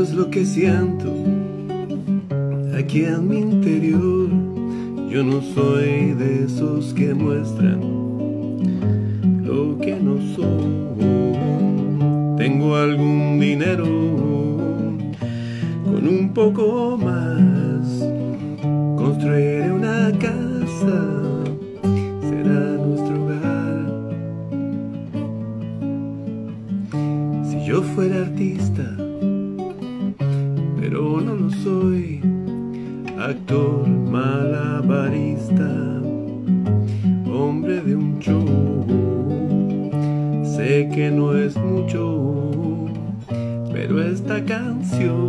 es lo que siento aquí en mi interior. Yo no soy de esos que muestran lo que no soy. Tengo algún dinero con un poco más. Construiré una casa, será nuestro hogar. Si yo fuera actor malabarista, hombre de un show. Sé que no es mucho, pero esta canción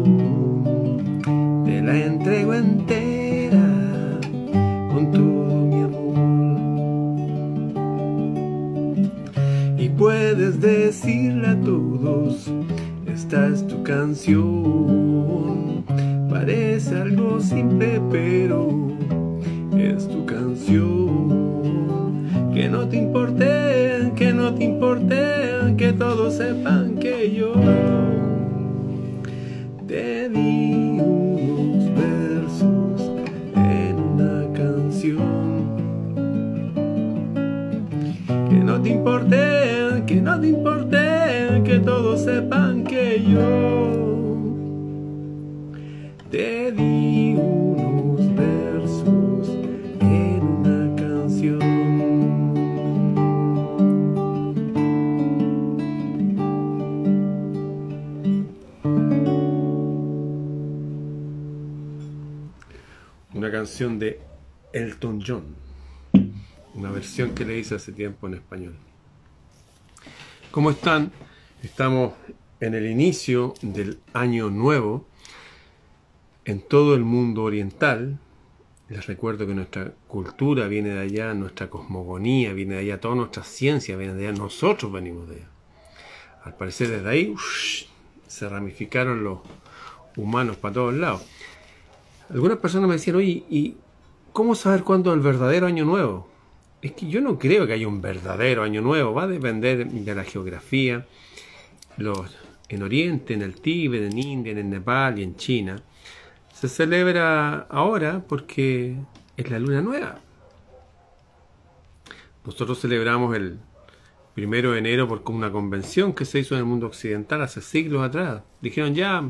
de Elton John, una versión que le hice hace tiempo en español. ¿Cómo están? Estamos en el inicio del año nuevo en todo el mundo oriental. Les recuerdo que nuestra cultura viene de allá, nuestra cosmogonía viene de allá, toda nuestra ciencia viene de allá, nosotros venimos de allá. Al parecer desde ahí se ramificaron los humanos para todos lados. Algunas personas me decían, oye, ¿y cómo saber cuándo es el verdadero año nuevo? Es que yo no creo que haya un verdadero año nuevo, va a depender de la geografía. En Oriente, en el Tíbet, en India, en Nepal y en China, se celebra ahora porque es la luna nueva. Nosotros celebramos el primero de enero por una convención que se hizo en el mundo occidental hace siglos atrás. Dijeron ya,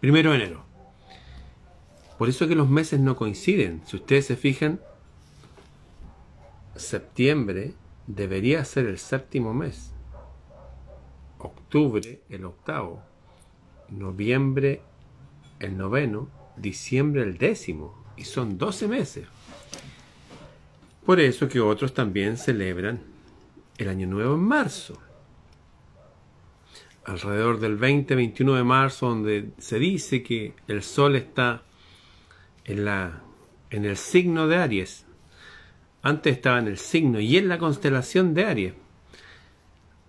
primero de enero. Por eso que los meses no coinciden. Si ustedes se fijan, septiembre debería ser el séptimo mes. Octubre el octavo. Noviembre el noveno. Diciembre el décimo. Y son 12 meses. Por eso que otros también celebran el año nuevo en marzo. Alrededor del 20-21 de marzo, donde se dice que el sol está en, la, en el signo de Aries. Antes estaba en el signo y en la constelación de Aries.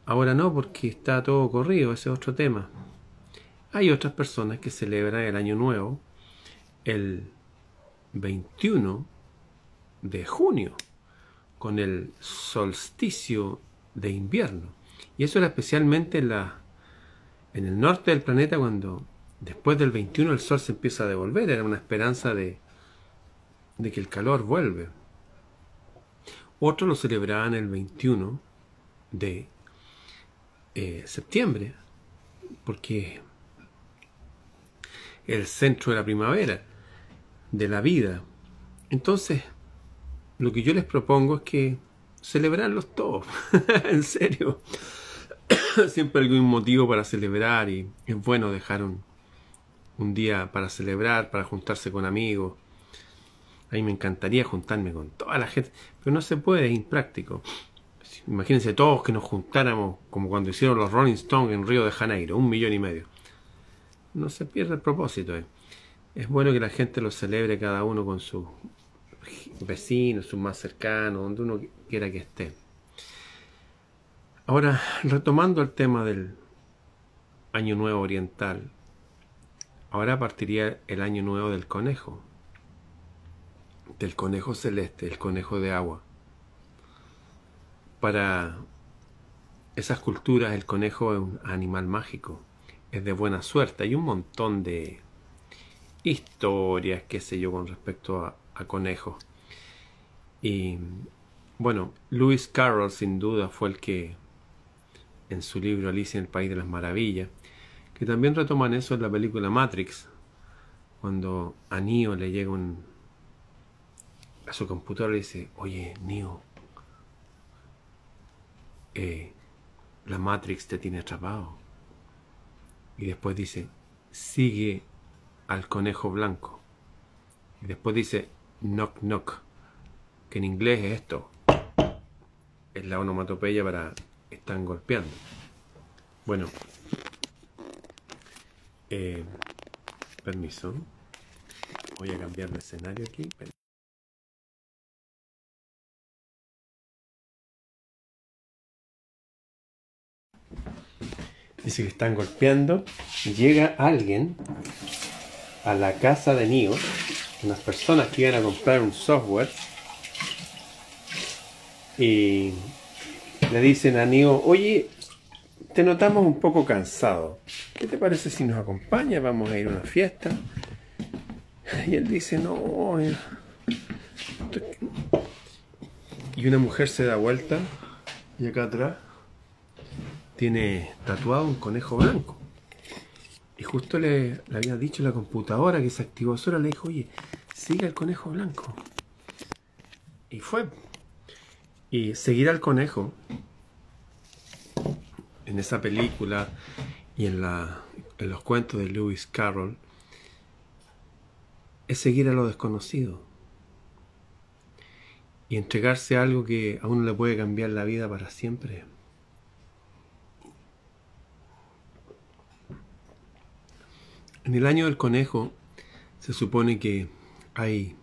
Ahora no, porque está todo corrido, ese es otro tema. Hay otras personas que celebran el año nuevo el 21 de junio, con el solsticio de invierno. Y eso era especialmente en, la, en el norte del planeta cuando después del 21 el sol se empieza a devolver, era una esperanza de, de que el calor vuelve. Otros lo celebraban el 21 de eh, septiembre, porque el centro de la primavera, de la vida. Entonces, lo que yo les propongo es que celebrarlos todos, en serio. Siempre hay algún motivo para celebrar y es bueno dejar un, un día para celebrar, para juntarse con amigos. A mí me encantaría juntarme con toda la gente, pero no se puede, es impráctico. Imagínense todos que nos juntáramos como cuando hicieron los Rolling Stones en Río de Janeiro, un millón y medio. No se pierde el propósito. ¿eh? Es bueno que la gente lo celebre cada uno con sus vecinos, sus más cercanos, donde uno quiera que esté. Ahora, retomando el tema del Año Nuevo Oriental, ahora partiría el Año Nuevo del Conejo, del Conejo Celeste, el Conejo de Agua. Para esas culturas el conejo es un animal mágico, es de buena suerte. Hay un montón de historias, qué sé yo, con respecto a, a conejos. Y bueno, Lewis Carroll sin duda fue el que en su libro Alicia en el País de las Maravillas, que también retoman eso en la película Matrix, cuando a Neo le llega un, a su computadora y dice, oye, Neo, eh, la Matrix te tiene atrapado. Y después dice, sigue al conejo blanco. Y después dice, knock knock, que en inglés es esto. Es la onomatopeya para están golpeando. Bueno, eh, permiso. Voy a cambiar de escenario aquí. Dice que están golpeando. Llega alguien a la casa de Neo, unas personas que iban a comprar un software y le dicen a Neo, oye, te notamos un poco cansado. ¿Qué te parece si nos acompaña? Vamos a ir a una fiesta. Y él dice, no. Eh". Y una mujer se da vuelta y acá atrás tiene tatuado un conejo blanco. Y justo le, había dicho la computadora que se activó sola, le dijo, oye, sigue el conejo blanco. Y fue. Y seguir al conejo en esa película y en, la, en los cuentos de Lewis Carroll es seguir a lo desconocido y entregarse a algo que a uno le puede cambiar la vida para siempre. En el año del conejo se supone que hay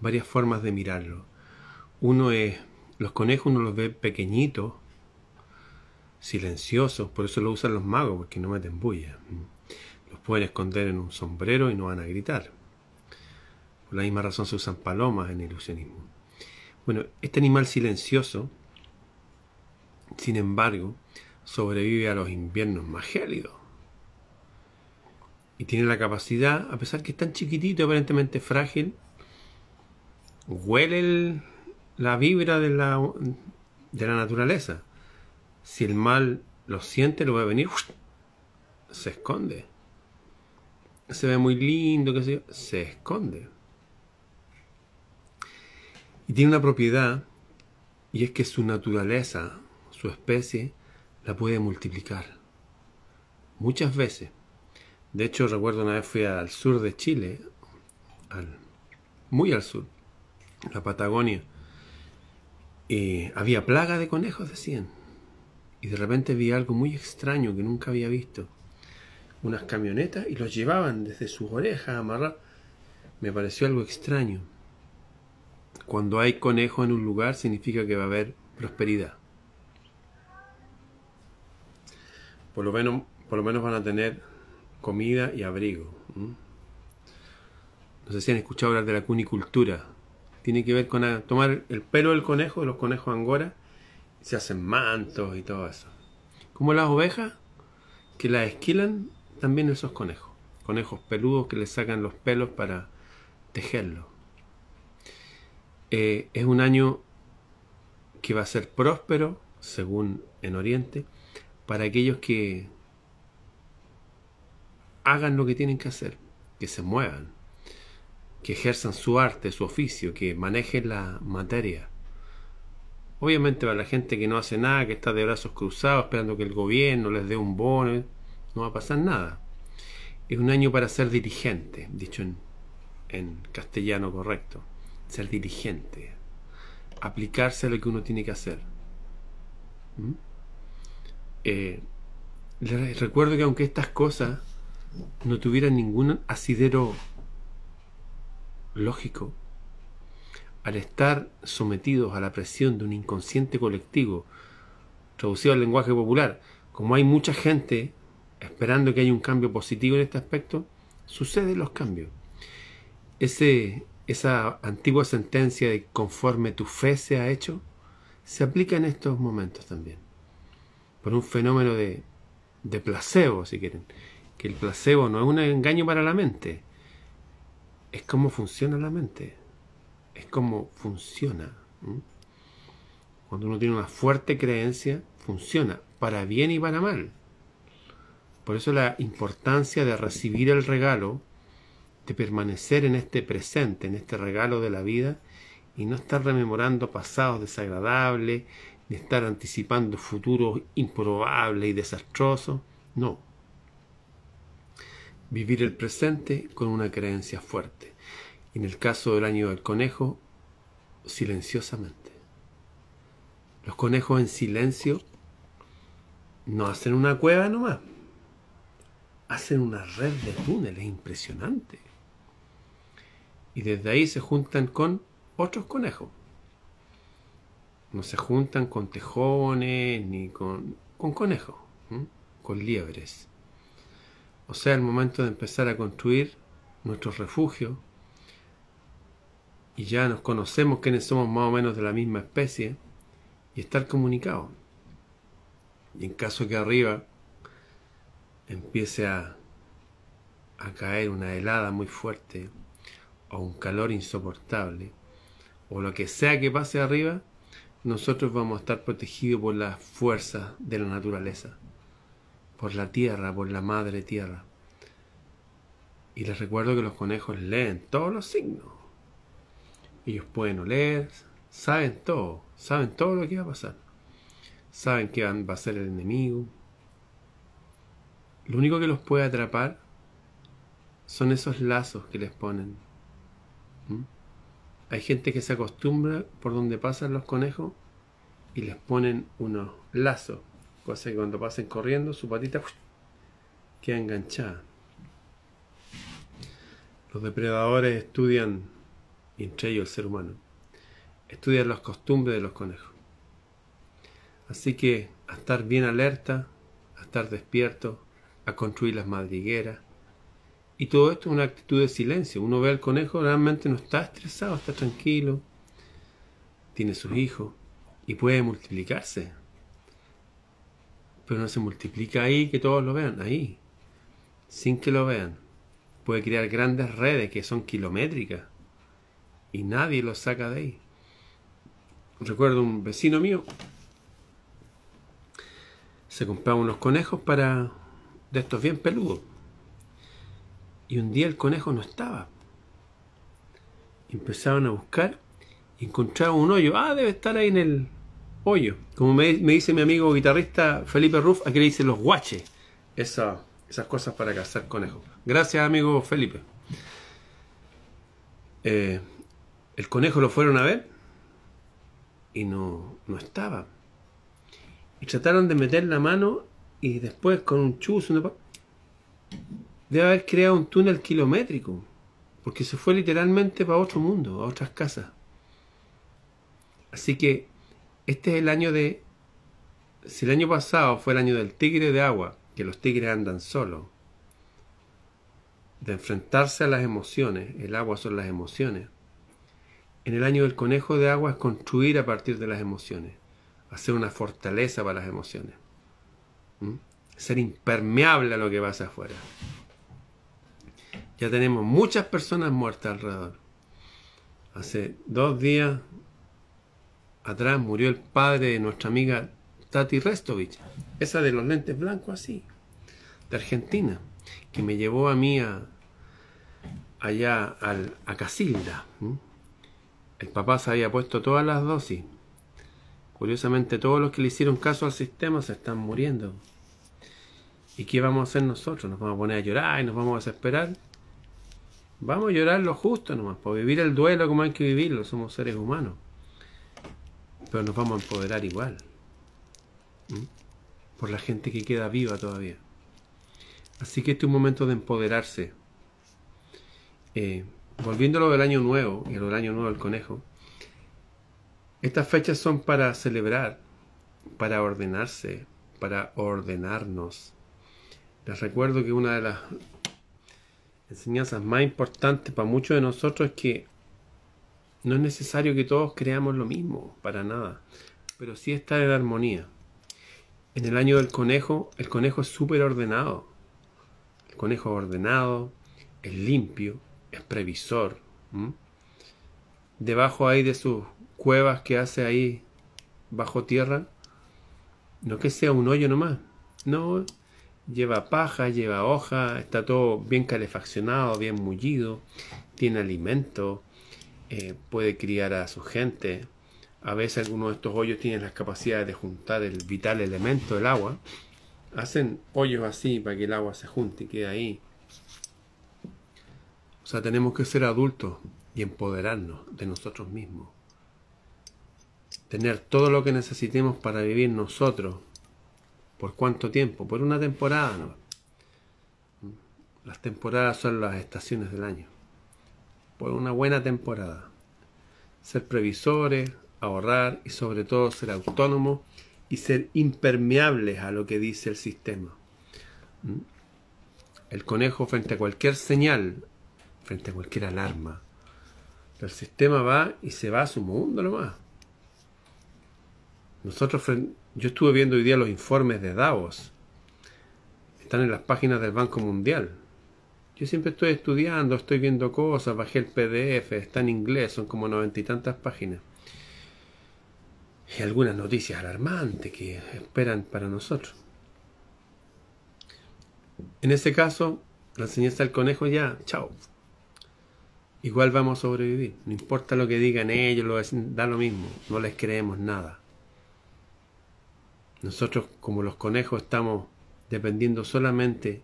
varias formas de mirarlo. Uno es, los conejos uno los ve pequeñitos, silenciosos, por eso lo usan los magos, porque no meten bulla. Los pueden esconder en un sombrero y no van a gritar. Por la misma razón se usan palomas en ilusionismo. Bueno, este animal silencioso, sin embargo, sobrevive a los inviernos más gélidos y tiene la capacidad, a pesar que es tan chiquitito, aparentemente frágil, huele la vibra de la, de la naturaleza. Si el mal lo siente, lo va a venir, se esconde. Se ve muy lindo, que se, se esconde. Y tiene una propiedad, y es que su naturaleza, su especie, la puede multiplicar. Muchas veces. De hecho, recuerdo una vez fui al sur de Chile, muy al sur, la Patagonia, y había plaga de conejos, decían. Y de repente vi algo muy extraño que nunca había visto. Unas camionetas y los llevaban desde sus orejas amarrados. Me pareció algo extraño. Cuando hay conejos en un lugar significa que va a haber prosperidad. Por lo menos, por lo menos van a tener comida y abrigo. No sé si han escuchado hablar de la cunicultura. Tiene que ver con tomar el pelo del conejo, de los conejos angora, se hacen mantos y todo eso. Como las ovejas, que las esquilan, también esos conejos. Conejos peludos que le sacan los pelos para tejerlos. Eh, es un año que va a ser próspero, según en Oriente, para aquellos que hagan lo que tienen que hacer, que se muevan, que ejerzan su arte, su oficio, que manejen la materia. Obviamente para la gente que no hace nada, que está de brazos cruzados esperando que el gobierno les dé un bono, no va a pasar nada. Es un año para ser dirigente, dicho en, en castellano correcto. Ser dirigente. Aplicarse a lo que uno tiene que hacer. ¿Mm? Eh, recuerdo que aunque estas cosas no tuviera ningún asidero lógico, al estar sometidos a la presión de un inconsciente colectivo, traducido al lenguaje popular, como hay mucha gente esperando que haya un cambio positivo en este aspecto, suceden los cambios. Ese, esa antigua sentencia de conforme tu fe se ha hecho, se aplica en estos momentos también. Por un fenómeno de de placebo, si quieren. Que el placebo no es un engaño para la mente, es cómo funciona la mente, es cómo funciona. Cuando uno tiene una fuerte creencia, funciona para bien y para mal. Por eso la importancia de recibir el regalo, de permanecer en este presente, en este regalo de la vida, y no estar rememorando pasados desagradables, ni estar anticipando futuros improbables y desastrosos. No. Vivir el presente con una creencia fuerte. En el caso del año del conejo, silenciosamente. Los conejos en silencio no hacen una cueva nomás. Hacen una red de túneles impresionante. Y desde ahí se juntan con otros conejos. No se juntan con tejones ni con, con conejos, con liebres. O sea, el momento de empezar a construir nuestros refugios y ya nos conocemos quiénes somos más o menos de la misma especie y estar comunicados. Y en caso que arriba empiece a, a caer una helada muy fuerte o un calor insoportable, o lo que sea que pase arriba, nosotros vamos a estar protegidos por las fuerzas de la naturaleza, por la tierra, por la madre tierra. Y les recuerdo que los conejos leen todos los signos. Ellos pueden oler, saben todo, saben todo lo que va a pasar. Saben que va a ser el enemigo. Lo único que los puede atrapar son esos lazos que les ponen. Hay gente que se acostumbra por donde pasan los conejos y les ponen unos lazos, cosa que cuando pasen corriendo su patita queda enganchada. Los depredadores estudian, entre ellos el ser humano, estudian las costumbres de los conejos. Así que a estar bien alerta, a estar despierto, a construir las madrigueras, y todo esto es una actitud de silencio. Uno ve al conejo, realmente no está estresado, está tranquilo, tiene sus hijos y puede multiplicarse. Pero no se multiplica ahí que todos lo vean, ahí, sin que lo vean. Puede crear grandes redes que son kilométricas y nadie lo saca de ahí. Recuerdo un vecino mío, se compraba unos conejos para de estos bien peludos y un día el conejo no estaba. Empezaron a buscar y encontraron un hoyo. Ah, debe estar ahí en el hoyo. Como me, dice mi amigo guitarrista Felipe Ruff, aquí le dicen los guaches. esas cosas para cazar conejos. Gracias, amigo Felipe. Eh, el conejo lo fueron a ver y no, no estaba. Y trataron de meter la mano y después con un chuzo, debe haber creado un túnel kilométrico, porque se fue literalmente para otro mundo, a otras casas. Así que este es el año de... Si el año pasado fue el año del tigre de agua, que los tigres andan solos, de enfrentarse a las emociones, el agua son las emociones. En el año del conejo de agua es construir a partir de las emociones, hacer una fortaleza para las emociones, ser impermeable a lo que pasa afuera. Ya tenemos muchas personas muertas alrededor. Hace dos días atrás murió el padre de nuestra amiga Tati Restovich, esa de los lentes blancos así, de Argentina, que me llevó a mí allá a Casilda. El papá se había puesto todas las dosis. Curiosamente, todos los que le hicieron caso al sistema se están muriendo. ¿Y qué vamos a hacer nosotros? ¿Nos vamos a poner a llorar y nos vamos a desesperar? Vamos a llorar lo justo nomás, por vivir el duelo como hay que vivirlo, somos seres humanos. Pero nos vamos a empoderar igual. Por la gente que queda viva todavía. Así que este es un momento de empoderarse. Eh, volviéndolo del año nuevo y del año nuevo del conejo. Estas fechas son para celebrar, para ordenarse, para ordenarnos. Les recuerdo que una de las enseñanzas más importantes para muchos de nosotros es que no es necesario que todos creamos lo mismo, para nada, pero sí estar en armonía. En el año del conejo, el conejo es súper ordenado. El conejo es ordenado, es limpio, es previsor. Debajo ahí de sus cuevas que hace ahí bajo tierra, no que sea un hoyo nomás. No, lleva paja, lleva hoja, está todo bien calefaccionado, bien mullido, tiene alimento, eh, puede criar a su gente. A veces algunos de estos hoyos tienen las capacidades de juntar el vital elemento del agua. Hacen hoyos así para que el agua se junte y quede ahí. O sea, tenemos que ser adultos y empoderarnos de nosotros mismos. Tener todo lo que necesitemos para vivir nosotros. ¿Por cuánto tiempo? Por una temporada. Las temporadas son las estaciones del año. Por una buena temporada. Ser previsores, ahorrar y sobre todo ser autónomos y ser impermeables a lo que dice el sistema. ¿Mm? El conejo frente a cualquier señal, frente a cualquier alarma, el sistema va y se va a su mundo nomás. Nosotros, yo estuve viendo hoy día los informes de Davos. Están en las páginas del Banco Mundial. Yo siempre estoy estudiando, estoy viendo cosas, bajé el PDF, está en inglés, son como noventa y tantas páginas. Y algunas noticias alarmantes que esperan para nosotros. En ese caso, la enseñanza del conejo ya, chao. Igual vamos a sobrevivir. No importa lo que digan ellos, lo, da lo mismo. No les creemos nada. Nosotros, como los conejos, estamos dependiendo solamente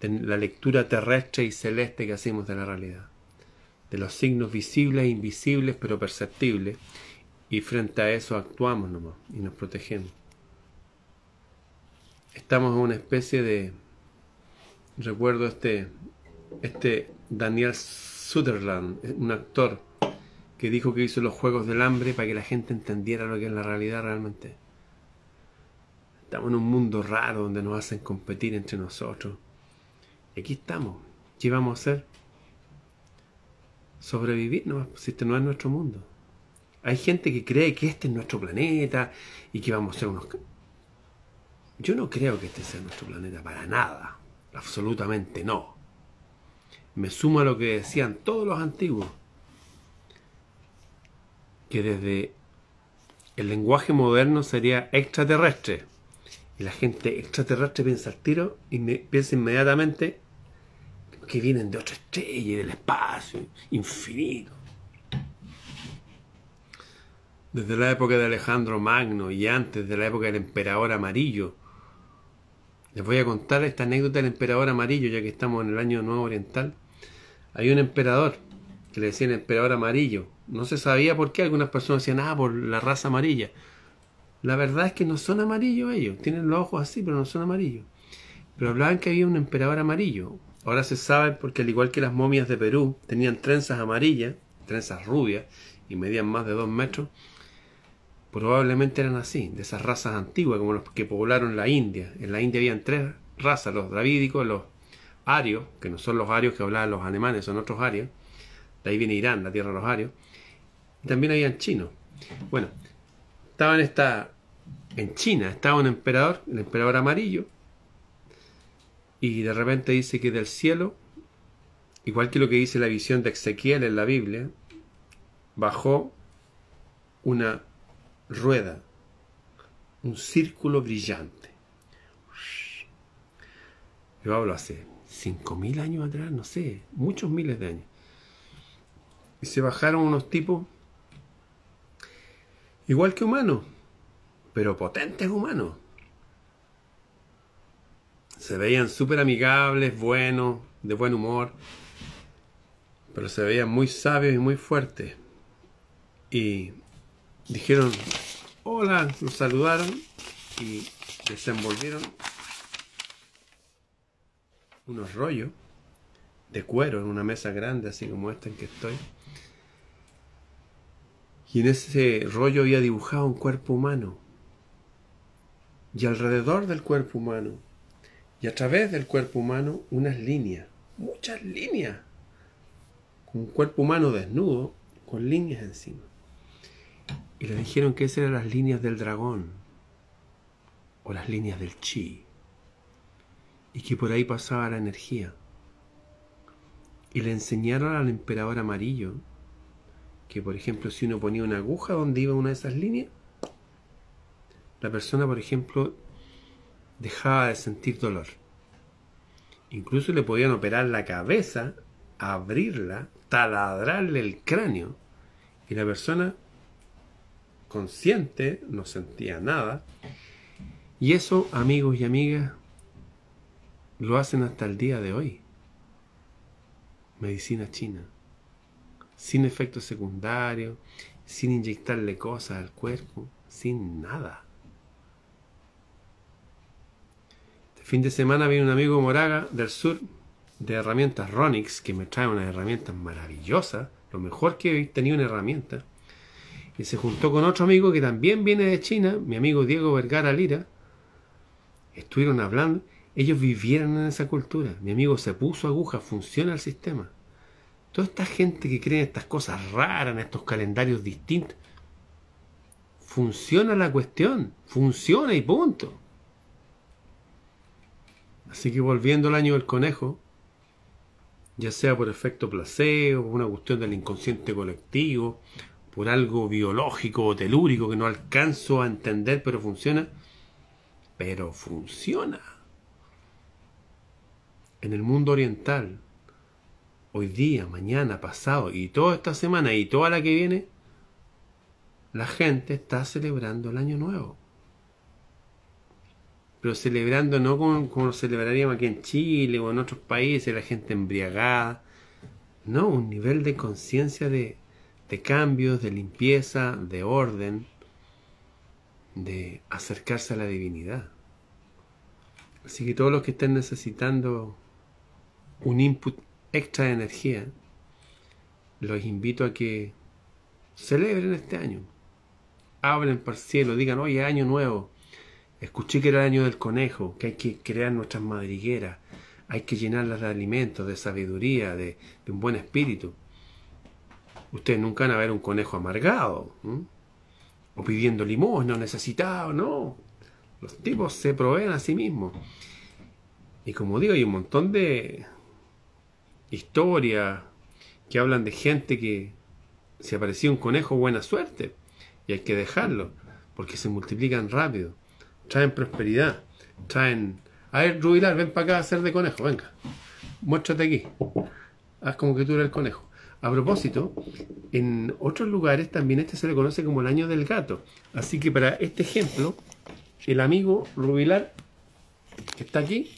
de la lectura terrestre y celeste que hacemos de la realidad. De los signos visibles e invisibles, pero perceptibles. Y frente a eso actuamos nomás y nos protegemos. Estamos en una especie de. Recuerdo este, este Daniel Sutherland, un actor que dijo que hizo los Juegos del Hambre para que la gente entendiera lo que es la realidad realmente. Estamos en un mundo raro donde nos hacen competir entre nosotros. Y aquí estamos. ¿Qué vamos a hacer? Sobrevivir no, si este no es nuestro mundo. Hay gente que cree que este es nuestro planeta y que vamos a ser unos... Yo no creo que este sea nuestro planeta para nada. Absolutamente no. Me sumo a lo que decían todos los antiguos. Que desde el lenguaje moderno sería extraterrestre y la gente extraterrestre piensa al tiro y me, piensa inmediatamente que vienen de otra estrella y del espacio infinito. Desde la época de Alejandro Magno y antes de la época del emperador amarillo. Les voy a contar esta anécdota del emperador amarillo, ya que estamos en el año nuevo oriental. Hay un emperador que le decían emperador amarillo. No se sabía por qué, algunas personas decían, ah, por la raza amarilla. La verdad es que no son amarillos ellos, tienen los ojos así, pero no son amarillos. Pero hablaban que había un emperador amarillo. Ahora se sabe porque al igual que las momias de Perú tenían trenzas amarillas, trenzas rubias, y medían más de dos metros, probablemente eran así, de esas razas antiguas, como los que poblaron la India. En la India habían tres razas, los dravídicos, los arios, que no son los arios que hablaban los alemanes, son otros arios. De ahí viene Irán, la tierra de los arios. Y también habían chinos. Bueno, estaban esta, en China, estaba un emperador, el emperador amarillo, y de repente dice que del cielo, igual que lo que dice la visión de Ezequiel en la Biblia, bajó una rueda, un círculo brillante. Yo hablo así, 5.000 años atrás, no sé, muchos miles de años. Y se bajaron unos tipos igual que humanos, pero potentes humanos. Se veían súper amigables, buenos, de buen humor, pero se veían muy sabios y muy fuertes. Y dijeron, hola, nos saludaron y desenvolvieron unos rollos de cuero en una mesa grande, así como esta en que estoy. Y en ese rollo había dibujado un cuerpo humano y alrededor del cuerpo humano y a través del cuerpo humano unas líneas, muchas líneas, un cuerpo humano desnudo con líneas encima. Y le dijeron que esas eran las líneas del dragón. o las líneas del chi, y que por ahí pasaba la energía. Y le enseñaron al emperador amarillo que, por ejemplo, si uno ponía una aguja donde iba una de esas líneas, la persona, por ejemplo, dejaba de sentir dolor. Incluso le podían operar la cabeza, abrirla, taladrarle el cráneo, y la persona consciente no sentía nada. Y eso, amigos y amigas, lo hacen hasta el día de hoy. Medicina china. Sin efectos secundarios, sin inyectarle cosas al cuerpo, sin nada. Este fin de semana viene un amigo Moraga del sur de herramientas Ronix que me trae unas herramientas maravillosas, lo mejor que he tenido en herramientas. Y se juntó con otro amigo que también viene de China, mi amigo Diego Vergara Lira. Estuvieron hablando ellos vivieron en esa cultura. Mi amigo se puso aguja, funciona el sistema. Toda esta gente que cree en estas cosas raras, en estos calendarios distintos, funciona la cuestión, funciona y punto. Así que volviendo al año del conejo, ya sea por efecto placebo, por una cuestión del inconsciente colectivo, por algo biológico o telúrico que no alcanzo a entender, pero funciona, pero funciona en el mundo oriental, hoy día, mañana, pasado y toda esta semana y toda la que viene, la gente está celebrando el año nuevo. Pero celebrando no como, como celebraríamos aquí en Chile o en otros países, la gente embriagada. No, un nivel de conciencia de, de cambios, de limpieza, de orden, de acercarse a la divinidad. Así que todos los que estén necesitando un input extra de energía, los invito a que celebren este año. Hablen para el cielo, digan, oye, año nuevo. Escuché que era el año del conejo, que hay que crear nuestras madrigueras, hay que llenarlas de alimentos, de sabiduría, de, un buen espíritu. Ustedes nunca van a ver un conejo amargado, o pidiendo limosna, necesitado, no. Los tipos se proveen a sí mismos. Y como digo, hay un montón de, historias que hablan de gente que se aparecía un conejo, buena suerte. Y hay que dejarlo, porque se multiplican rápido. Traen prosperidad. Traen... A ver, Rubilar, ven para acá a hacer de conejo, venga. Muéstrate aquí. Haz como que tú eres el conejo. A propósito, en otros lugares también este se le conoce como el año del gato. Así que para este ejemplo, el amigo Rubilar, que está aquí,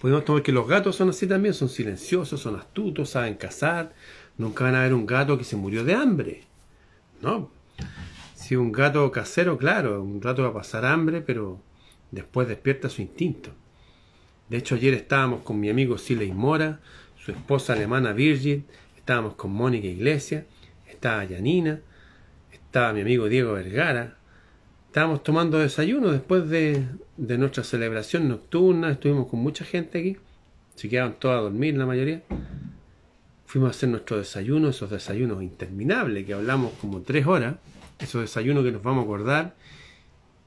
Podemos tomar que los gatos son así también, son silenciosos, son astutos, saben cazar. Nunca van a ver un gato que se murió de hambre. No. Si un gato casero, claro, un rato va a pasar hambre, pero después despierta su instinto. De hecho, ayer estábamos con mi amigo Siley Mora, su esposa alemana Virgil, estábamos con Mónica Iglesias, estaba Janina, estaba mi amigo Diego Vergara, estábamos tomando desayuno después de, nuestra celebración nocturna, estuvimos con mucha gente aquí, se quedaron todos a dormir la mayoría. Fuimos a hacer nuestro desayuno, esos desayunos interminables que hablamos como tres horas, esos desayunos que nos vamos a acordar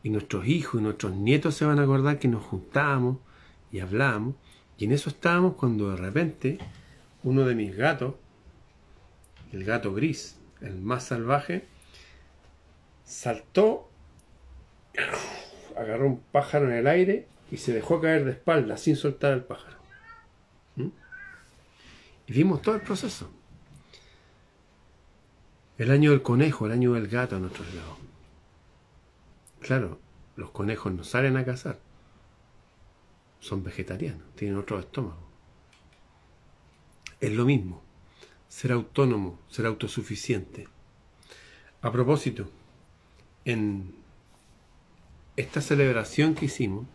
y nuestros hijos y nuestros nietos se van a acordar que nos juntamos y hablamos. Y en eso estábamos cuando de repente uno de mis gatos, el gato gris, el más salvaje, saltó agarró un pájaro en el aire y se dejó caer de espalda sin soltar el pájaro. ¿Mm? Y vimos todo el proceso. El año del conejo, el año del gato a nuestro lado. Claro, los conejos no salen a cazar. Son vegetarianos, tienen otro estómago. Es lo mismo, ser autónomo, ser autosuficiente. A propósito, en esta celebración que hicimos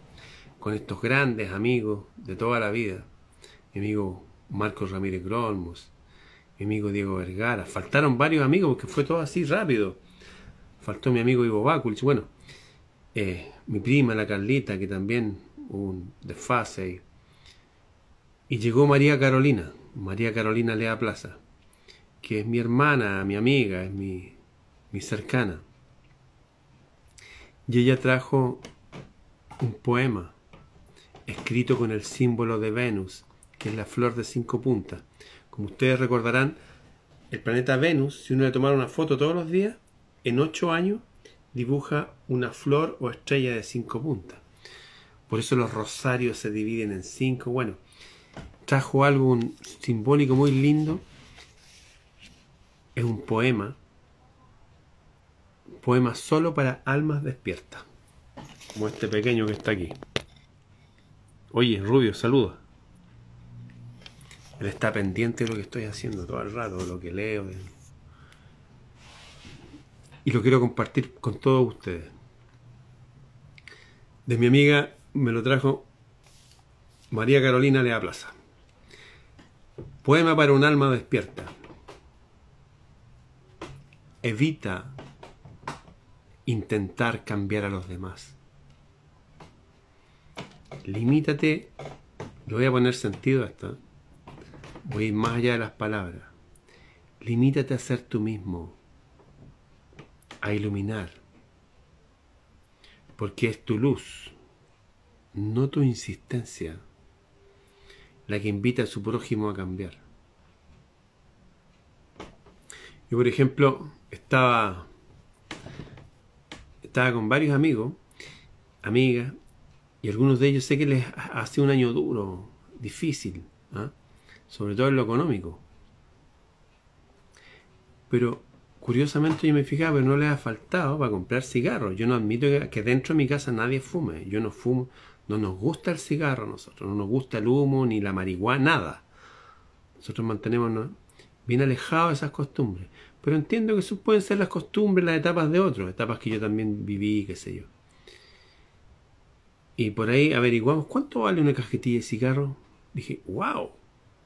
con estos grandes amigos de toda la vida, mi amigo Marcos Ramírez Grolmos, mi amigo Diego Vergara, faltaron varios amigos porque fue todo así rápido. Faltó mi amigo Ivo Bakulich, bueno, eh, mi prima la Carlita, que también un desfase. Y llegó María Carolina, María Carolina Lea Plaza, que es mi hermana, mi amiga, es mi, mi cercana. Y ella trajo un poema escrito con el símbolo de Venus, que es la flor de cinco puntas. Como ustedes recordarán, el planeta Venus, si uno le tomara una foto todos los días, en ocho años dibuja una flor o estrella de cinco puntas. Por eso los rosarios se dividen en cinco. Bueno, trajo algo simbólico muy lindo. Es un poema. Poema solo para almas despiertas. Como este pequeño que está aquí. Oye, Rubio, saluda. Él está pendiente de lo que estoy haciendo todo el rato, lo que leo. Y lo quiero compartir con todos ustedes. De mi amiga me lo trajo María Carolina Lea Plaza. Poema para un alma despierta. Evita intentar cambiar a los demás. Limítate, le voy a poner sentido a esto, voy a ir más allá de las palabras. Limítate a ser tú mismo, a iluminar, porque es tu luz, no tu insistencia, la que invita a su prójimo a cambiar. Yo, por ejemplo, estaba, estaba con varios amigos, amigas, y algunos de ellos sé que les hace un año duro, difícil, ¿ah? sobre todo en lo económico. Pero curiosamente yo me fijaba, pero no les ha faltado para comprar cigarros. Yo no admito que, dentro de mi casa nadie fume. Yo no fumo, no nos gusta el cigarro a nosotros, no nos gusta el humo, ni la marihuana, nada. Nosotros mantenemos bien alejados de esas costumbres. Pero entiendo que eso pueden ser las costumbres, las etapas de otros, etapas que yo también viví, qué sé yo. Y por ahí averiguamos cuánto vale una cajetilla de cigarro. Dije, wow.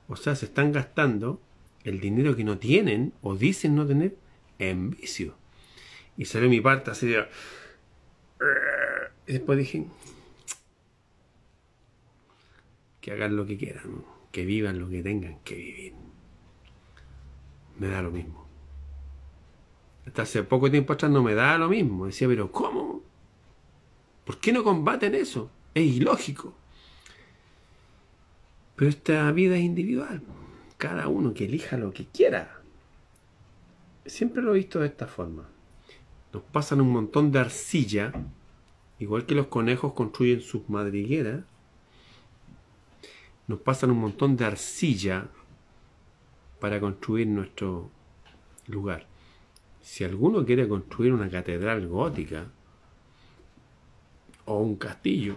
O sea, se están gastando el dinero que no tienen o dicen no tener en vicio. Y salió mi parte así de... Y después dije, que hagan lo que quieran, que vivan lo que tengan que vivir. Me da lo mismo. Hasta hace poco tiempo atrás no me da lo mismo. Decía, pero ¿cómo? ¿Por qué no combaten eso? Es ilógico. Pero esta vida es individual. Cada uno que elija lo que quiera. Siempre lo he visto de esta forma. Nos pasan un montón de arcilla, igual que los conejos construyen sus madrigueras. Nos pasan un montón de arcilla para construir nuestro lugar. Si alguno quiere construir una catedral gótica, o un castillo,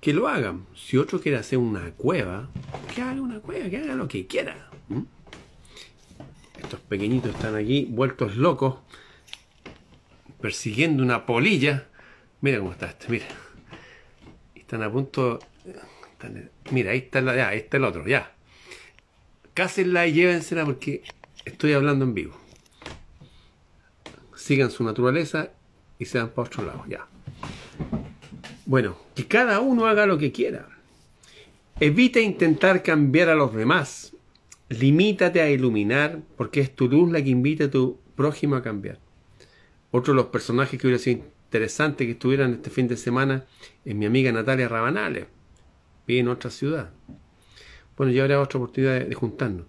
que lo hagan. Si otro quiere hacer una cueva, que haga una cueva, que haga lo que quiera. Estos pequeñitos están aquí vueltos locos, persiguiendo una polilla. Mira cómo está este, mira. Están a punto. mira, ahí está, ahí está el otro, ya. Cásenla y llévensela porque estoy hablando en vivo. Sigan su naturaleza y se dan para otro lado, ya. Bueno, que cada uno haga lo que quiera. Evita intentar cambiar a los demás. Limítate a iluminar, porque es tu luz la que invita a tu prójimo a cambiar. Otro de los personajes que hubiera sido interesante que estuvieran este fin de semana es mi amiga Natalia Rabanales. Vive en otra ciudad. Bueno, ya habrá otra oportunidad de, juntarnos.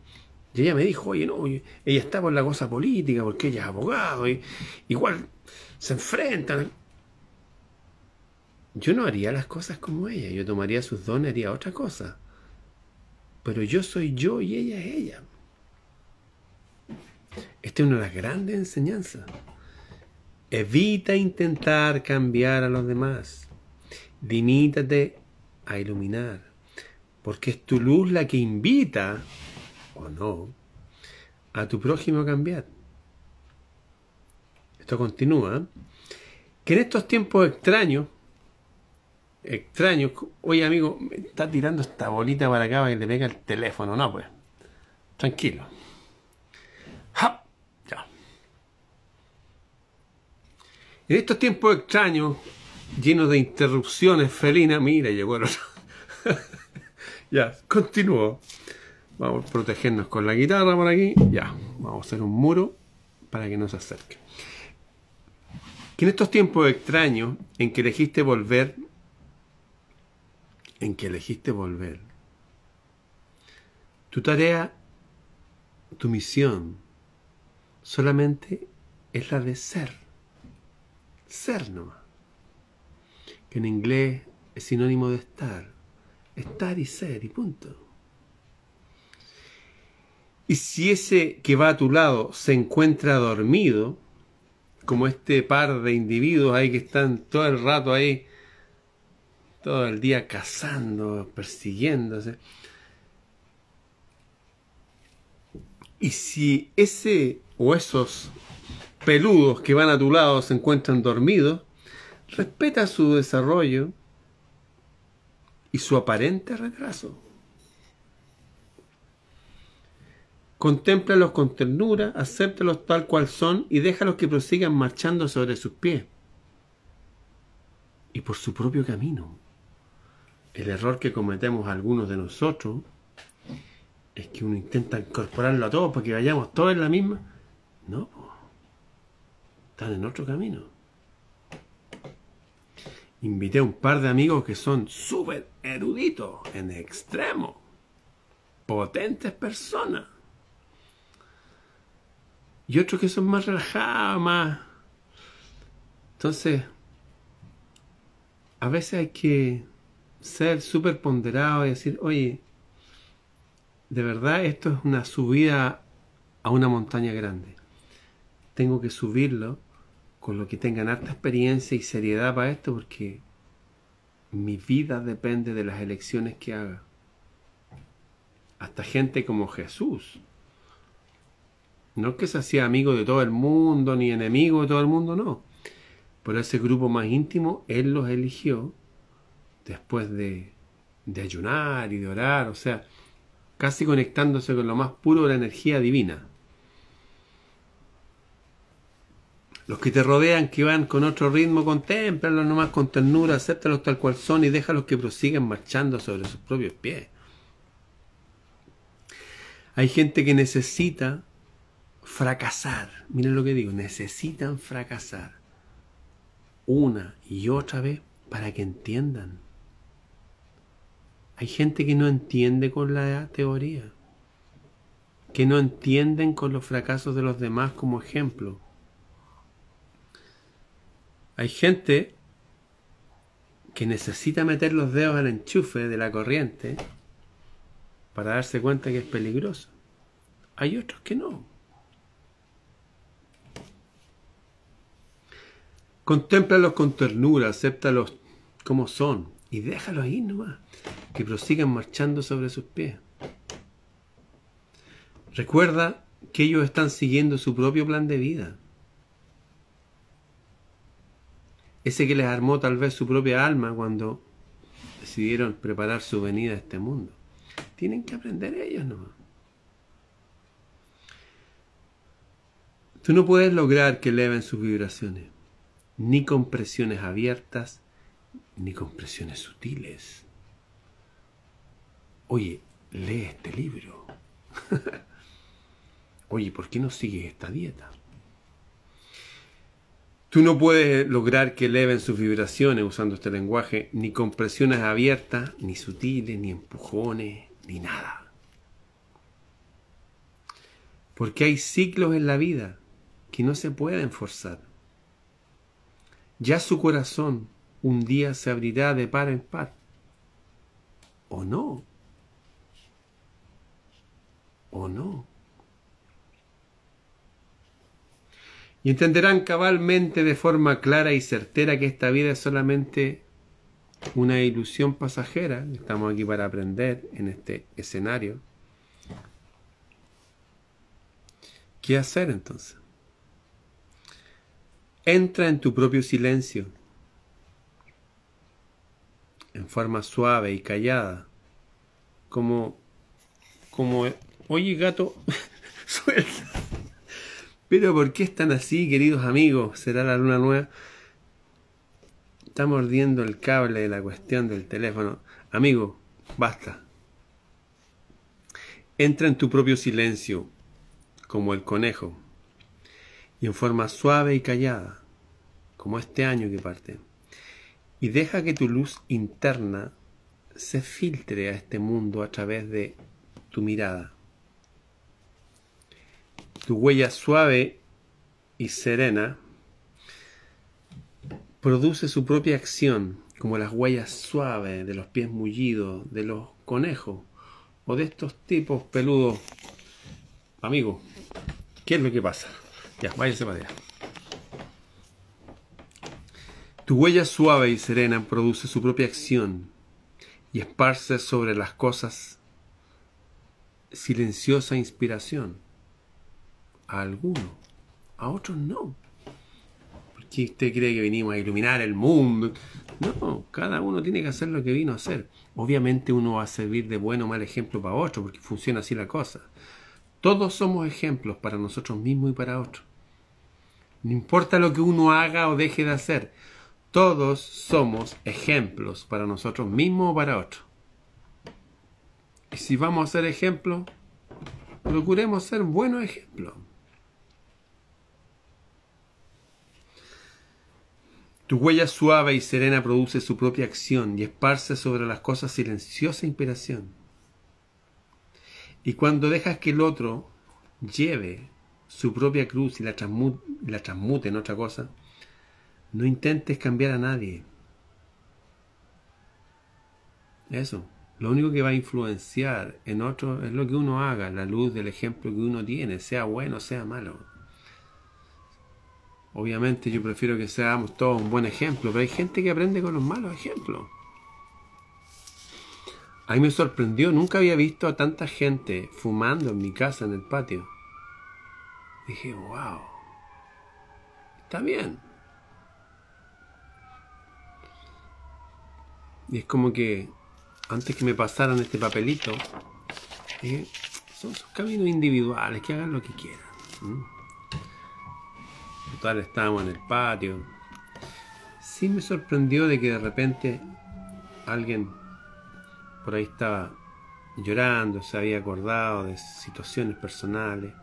Y ella me dijo, oye, no, ella está por la cosa política, porque ella es abogado, y igual se enfrentan. Yo no haría las cosas como ella, yo tomaría sus dones, haría otra cosa. Pero yo soy yo y ella es ella. Esta es una de las grandes enseñanzas. Evita intentar cambiar a los demás. Limítate a iluminar. Porque es tu luz la que invita, o no, a tu prójimo cambiar continúa, que en estos tiempos extraños, extraños, oye amigo, me está tirando esta bolita para acá para que le pega el teléfono, no pues, tranquilo. Ya. En estos tiempos extraños, llenos de interrupciones felinas, mira, llegó el otro. ya, continúo. Vamos a protegernos con la guitarra por aquí. Ya, vamos a hacer un muro para que no se acerque. que en estos tiempos extraños en que elegiste volver, en que elegiste volver, tu tarea, tu misión, solamente es la de ser. Ser nomás. Que en inglés es sinónimo de estar. Estar y ser y punto. Y si ese que va a tu lado se encuentra dormido, como este par de individuos ahí que están todo el rato ahí, todo el día cazando, persiguiéndose. Y si ese o esos peludos que van a tu lado se encuentran dormidos, respeta su desarrollo y su aparente retraso. Contémplalos con ternura, acéptalos tal cual son y déjalos que prosigan marchando sobre sus pies y por su propio camino. El error que cometemos algunos de nosotros es que uno intenta incorporarlo a todos para que vayamos todos en la misma. No, están en otro camino. Invité a un par de amigos que son súper eruditos, en extremo, potentes personas y otros que son más relajados, más... Entonces, a veces hay que ser súper ponderado y decir, oye, de verdad esto es una subida a una montaña grande. Tengo que subirlo con lo que tengan harta experiencia y seriedad para esto porque mi vida depende de las elecciones que haga. Hasta gente como Jesús no es que se hacía amigo de todo el mundo, ni enemigo de todo el mundo, no. Pero ese grupo más íntimo, él los eligió después de, de ayunar y de orar, o sea, casi conectándose con lo más puro de la energía divina. Los que te rodean, que van con otro ritmo, contémplalos nomás con ternura, acéptalos tal cual son y déjalos que prosigan marchando sobre sus propios pies. Hay gente que necesita fracasar. Miren lo que digo, necesitan fracasar una y otra vez para que entiendan. Hay gente que no entiende con la teoría, que no entienden con los fracasos de los demás como ejemplo. Hay gente que necesita meter los dedos al enchufe de la corriente para darse cuenta que es peligroso. Hay otros que no. Contémplalos con ternura, acéptalos como son y déjalos ahí nomás, que prosigan marchando sobre sus pies. Recuerda que ellos están siguiendo su propio plan de vida. Ese que les armó tal vez su propia alma cuando decidieron preparar su venida a este mundo. Tienen que aprender ellos nomás. Tú no puedes lograr que eleven sus vibraciones ni compresiones abiertas, ni compresiones sutiles. Oye, lee este libro. Oye, ¿por qué no sigues esta dieta? Tú no puedes lograr que eleven sus vibraciones usando este lenguaje, ni compresiones abiertas, ni sutiles, ni empujones, ni nada. Porque hay ciclos en la vida que no se pueden forzar ya su corazón un día se abrirá de par en par. ¿O no? ¿O no? Y entenderán cabalmente de forma clara y certera que esta vida es solamente una ilusión pasajera. Estamos aquí para aprender en este escenario. ¿Qué hacer entonces? Entra en tu propio silencio, en forma suave y callada, como, como, oye gato, suelta. Pero ¿por qué están así, queridos amigos? ¿Será la luna nueva? Está mordiendo el cable de la cuestión del teléfono. Amigo, basta. Entra en tu propio silencio, como el conejo, y en forma suave y callada, como este año que parte, y deja que tu luz interna se filtre a este mundo a través de tu mirada. Tu huella suave y serena produce su propia acción, como las huellas suaves de los pies mullidos de los conejos o de estos tipos peludos. Amigo, ¿qué es lo que pasa? Ya, váyase para allá. Tu huella suave y serena produce su propia acción y esparce sobre las cosas silenciosa inspiración. A algunos, a otros no. Porque usted cree que venimos a iluminar el mundo. No, cada uno tiene que hacer lo que vino a hacer. Obviamente uno va a servir de bueno o mal ejemplo para otro, porque funciona así la cosa. Todos somos ejemplos para nosotros mismos y para otros. No importa lo que uno haga o deje de hacer, todos somos ejemplos para nosotros mismos o para otros. Y si vamos a ser ejemplos, procuremos ser buenos ejemplos. Tu huella suave y serena produce su propia acción y esparce sobre las cosas silenciosa inspiración. Y cuando dejas que el otro lleve su propia cruz y la transmute, la transmute en otra cosa, no intentes cambiar a nadie. Eso. Lo único que va a influenciar en otro es lo que uno haga, la luz del ejemplo que uno tiene, sea bueno, sea malo. Obviamente yo prefiero que seamos todos un buen ejemplo, pero hay gente que aprende con los malos ejemplos. A mí me sorprendió, nunca había visto a tanta gente fumando en mi casa, en el patio. Dije, wow, está bien. Y es como que antes que me pasaran este papelito, dije, son sus caminos individuales, que hagan lo que quieran. Total, estábamos en el patio. Sí me sorprendió de que de repente alguien por ahí estaba llorando, se había acordado de situaciones personales.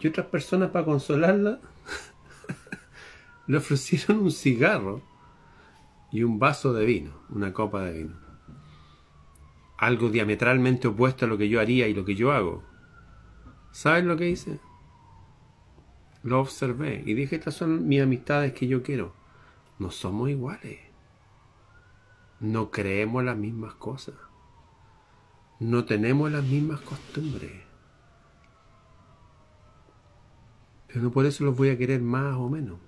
Y otras personas para consolarla le ofrecieron un cigarro y un vaso de vino, una copa de vino. Algo diametralmente opuesto a lo que yo haría y lo que yo hago. ¿Sabes lo que hice? Lo observé y dije, estas son mis amistades que yo quiero. No somos iguales. No creemos las mismas cosas. No tenemos las mismas costumbres. Pero no por eso los voy a querer más o menos.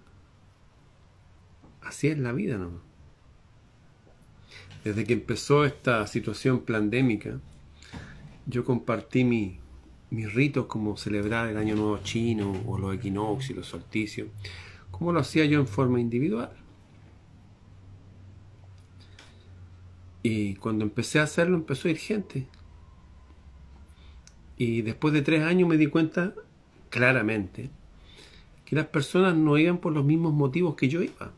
Así es la vida, ¿no? Desde que empezó esta situación pandémica, yo compartí mi, mis ritos como celebrar el Año Nuevo Chino o los equinoccios, los solsticios, como lo hacía yo en forma individual. Y cuando empecé a hacerlo empezó a ir gente. Y después de tres años me di cuenta claramente que las personas no iban por los mismos motivos que yo iba.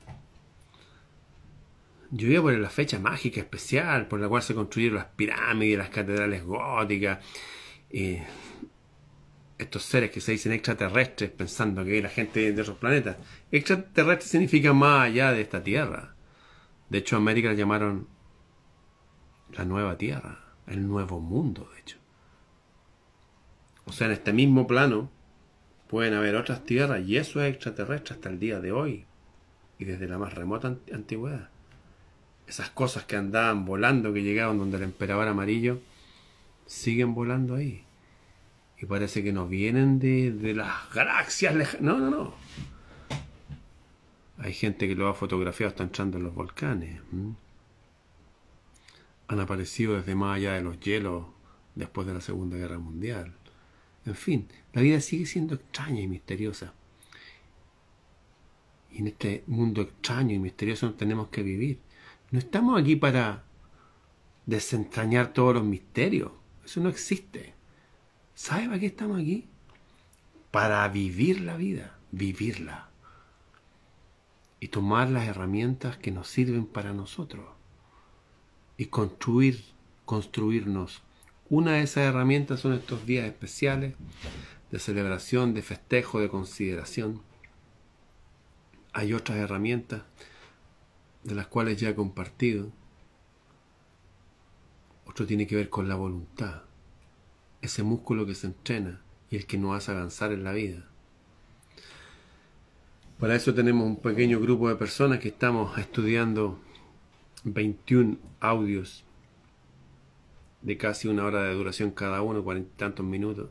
Yo iba por la fecha mágica especial por la cual se construyeron las pirámides, las catedrales góticas, eh, estos seres que se dicen extraterrestres pensando que hay la gente de otros planetas. Extraterrestre significa más allá de esta Tierra. De hecho, América la llamaron la nueva Tierra, el nuevo mundo, de hecho. O sea, en este mismo plano pueden haber otras tierras y eso es extraterrestre hasta el día de hoy y desde la más remota antigüedad. Esas cosas que andaban volando, que llegaban donde el emperador amarillo, siguen volando ahí. Y parece que no vienen de, de las galaxias lejanas. No, no, no. Hay gente que lo ha fotografiado, está entrando en los volcanes. Han aparecido desde más allá de los hielos después de la Segunda Guerra Mundial. En fin, la vida sigue siendo extraña y misteriosa. Y en este mundo extraño y misterioso tenemos que vivir. No estamos aquí para desentrañar todos los misterios. Eso no existe. ¿Sabe para qué estamos aquí? Para vivir la vida, vivirla. Y tomar las herramientas que nos sirven para nosotros. Y construir, construirnos. Una de esas herramientas son estos días especiales de celebración, de festejo, de consideración. hay otras herramientas de las cuales ya he compartido. Otro tiene que ver con la voluntad, ese músculo que se entrena y el que nos hace avanzar en la vida. Para eso tenemos un pequeño grupo de personas que estamos estudiando 21 audios de casi una hora de duración cada uno, cuarenta y tantos minutos.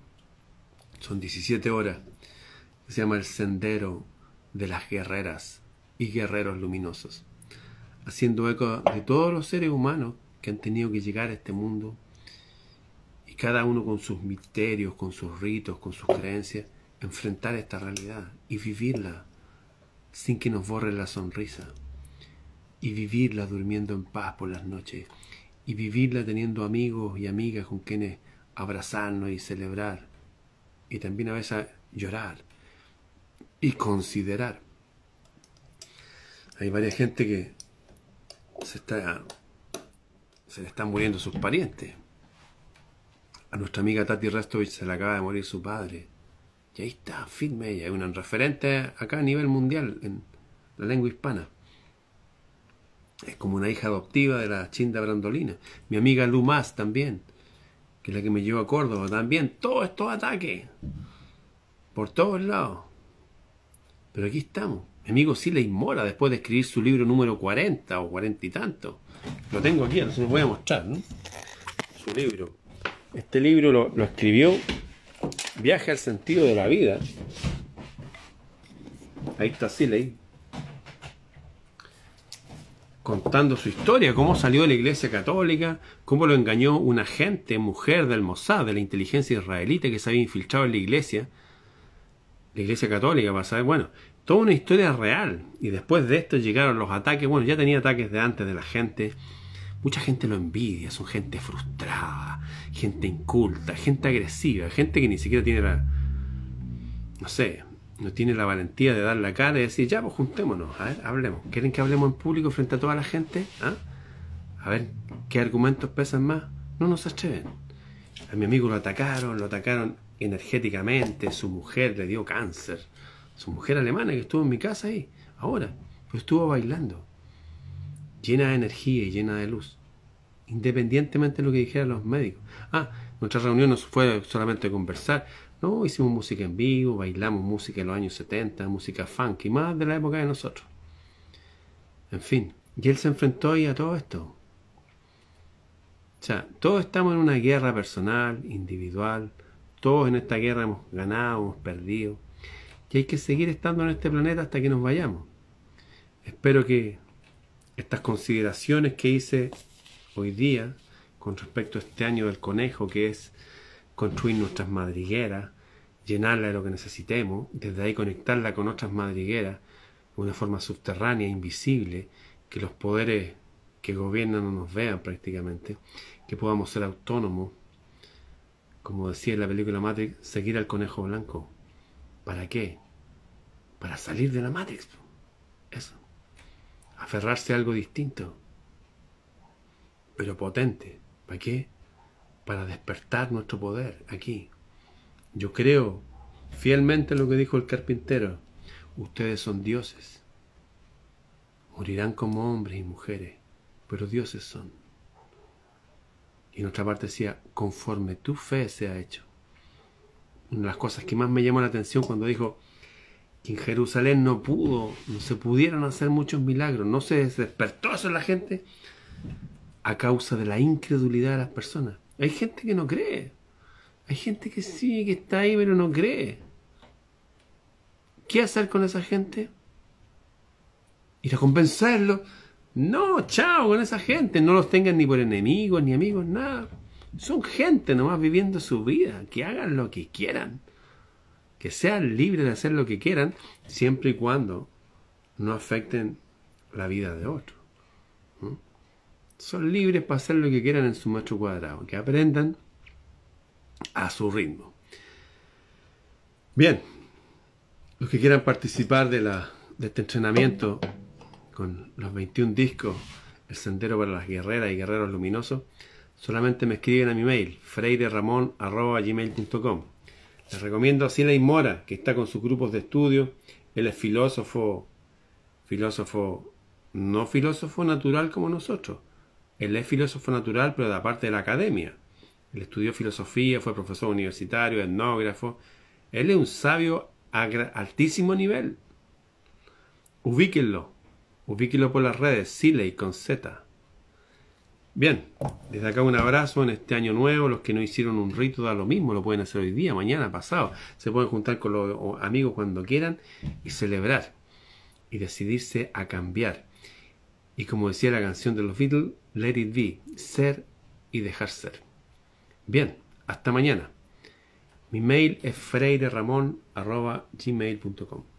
Son 17 horas. Se llama el Sendero de las Guerreras y Guerreros Luminosos. Haciendo eco de todos los seres humanos que han tenido que llegar a este mundo y cada uno con sus misterios, con sus ritos, con sus creencias, enfrentar esta realidad y vivirla sin que nos borre la sonrisa y vivirla durmiendo en paz por las noches y vivirla teniendo amigos y amigas con quienes abrazarnos y celebrar y también a veces llorar y considerar. Hay varias gente que se está se le están muriendo sus parientes. A nuestra amiga Tati Restovich se le acaba de morir su padre. Y ahí está, firme ella, es una referente acá a nivel mundial en la lengua hispana. Es como una hija adoptiva de la Chinda Brandolina. Mi amiga Lumas también, es la que me llevó a Córdoba, también. Todos estos ataques. Por todos lados. Pero aquí estamos. Mi amigo Siley Mora, después de escribir su libro número 40 o 40 y tanto. Lo tengo aquí, se lo voy a mostrar, ¿no? Su libro. Este libro lo, lo escribió Viaje al sentido de la vida. Ahí está Siley. Contando su historia, cómo salió de la iglesia católica, cómo lo engañó una agente, mujer del Mossad, de la inteligencia israelita que se había infiltrado en la iglesia, la iglesia católica, saber, bueno, toda una historia real. Y después de esto llegaron los ataques, bueno, ya tenía ataques de antes de la gente. Mucha gente lo envidia, son gente frustrada, gente inculta, gente agresiva, gente que ni siquiera tiene la, no sé, no tiene la valentía de dar la cara y decir, ya, pues juntémonos, a ver, hablemos. ¿Quieren que hablemos en público frente a toda la gente? ¿Ah? A ver, ¿qué argumentos pesan más? No nos atreven. A mi amigo lo atacaron, lo atacaron energéticamente, su mujer le dio cáncer. Su mujer alemana que estuvo en mi casa ahí, ahora, pues estuvo bailando. Llena de energía y llena de luz. Independientemente de lo que dijeran los médicos. Ah, nuestra reunión no fue solamente conversar, no, hicimos música en vivo, bailamos música en los años 70, música funky, más de la época de nosotros. En fin, y él se enfrentó ahí a todo esto. O sea, todos estamos en una guerra personal, individual, todos en esta guerra hemos ganado, hemos perdido, y hay que seguir estando en este planeta hasta que nos vayamos. Espero que estas consideraciones que hice hoy día con respecto a este año del conejo, que es construir nuestras madrigueras, llenarla de lo que necesitemos, desde ahí conectarla con otras madrigueras de una forma subterránea, invisible, que los poderes que gobiernan no nos vean prácticamente, que podamos ser autónomos, como decía en la película Matrix, seguir al conejo blanco. ¿Para qué? Para salir de la Matrix. Eso. Aferrarse a algo distinto, pero potente. ¿Para qué? Para despertar nuestro poder aquí. Yo creo fielmente lo que dijo el carpintero. Ustedes son dioses. Morirán como hombres y mujeres, pero dioses son. Y otra parte decía, conforme tu fe se ha hecho. Una de las cosas que más me llamó la atención cuando dijo que en Jerusalén no pudo, no se pudieron hacer muchos milagros, no se despertó eso la gente a causa de la incredulidad de las personas. Hay gente que no cree. Hay gente que sí, que está ahí, pero no cree. ¿Qué hacer con esa gente? ¿Ir a compensarlo? No, chao con esa gente. No los tengan ni por enemigos, ni amigos, nada. Son gente nomás viviendo su vida. Que hagan lo que quieran. Que sean libres de hacer lo que quieran, siempre y cuando no afecten la vida de otros son libres para hacer lo que quieran en su metro cuadrado, que aprendan a su ritmo. Bien, los que quieran participar de, la, de este entrenamiento con los 21 discos, El Sendero para las Guerreras y Guerreros Luminosos, solamente me escriben a mi mail, freireramon.gmail.com. Les recomiendo a Siley Mora, que está con sus grupos de estudio. Él es filósofo filósofo, no filósofo natural como nosotros. Él es filósofo natural, pero de parte de la academia. Él estudió filosofía, fue profesor universitario, etnógrafo. Él es un sabio a altísimo nivel. Ubíquenlo. Ubíquenlo por las redes. Siley con Z. Bien, desde acá un abrazo en este año nuevo. Los que no hicieron un rito da lo mismo, lo pueden hacer hoy día, mañana, pasado. Se pueden juntar con los amigos cuando quieran y celebrar y decidirse a cambiar. Y como decía la canción de los Beatles, let it be, ser y dejar ser. Bien, hasta mañana. Mi mail es freireramon.gmail.com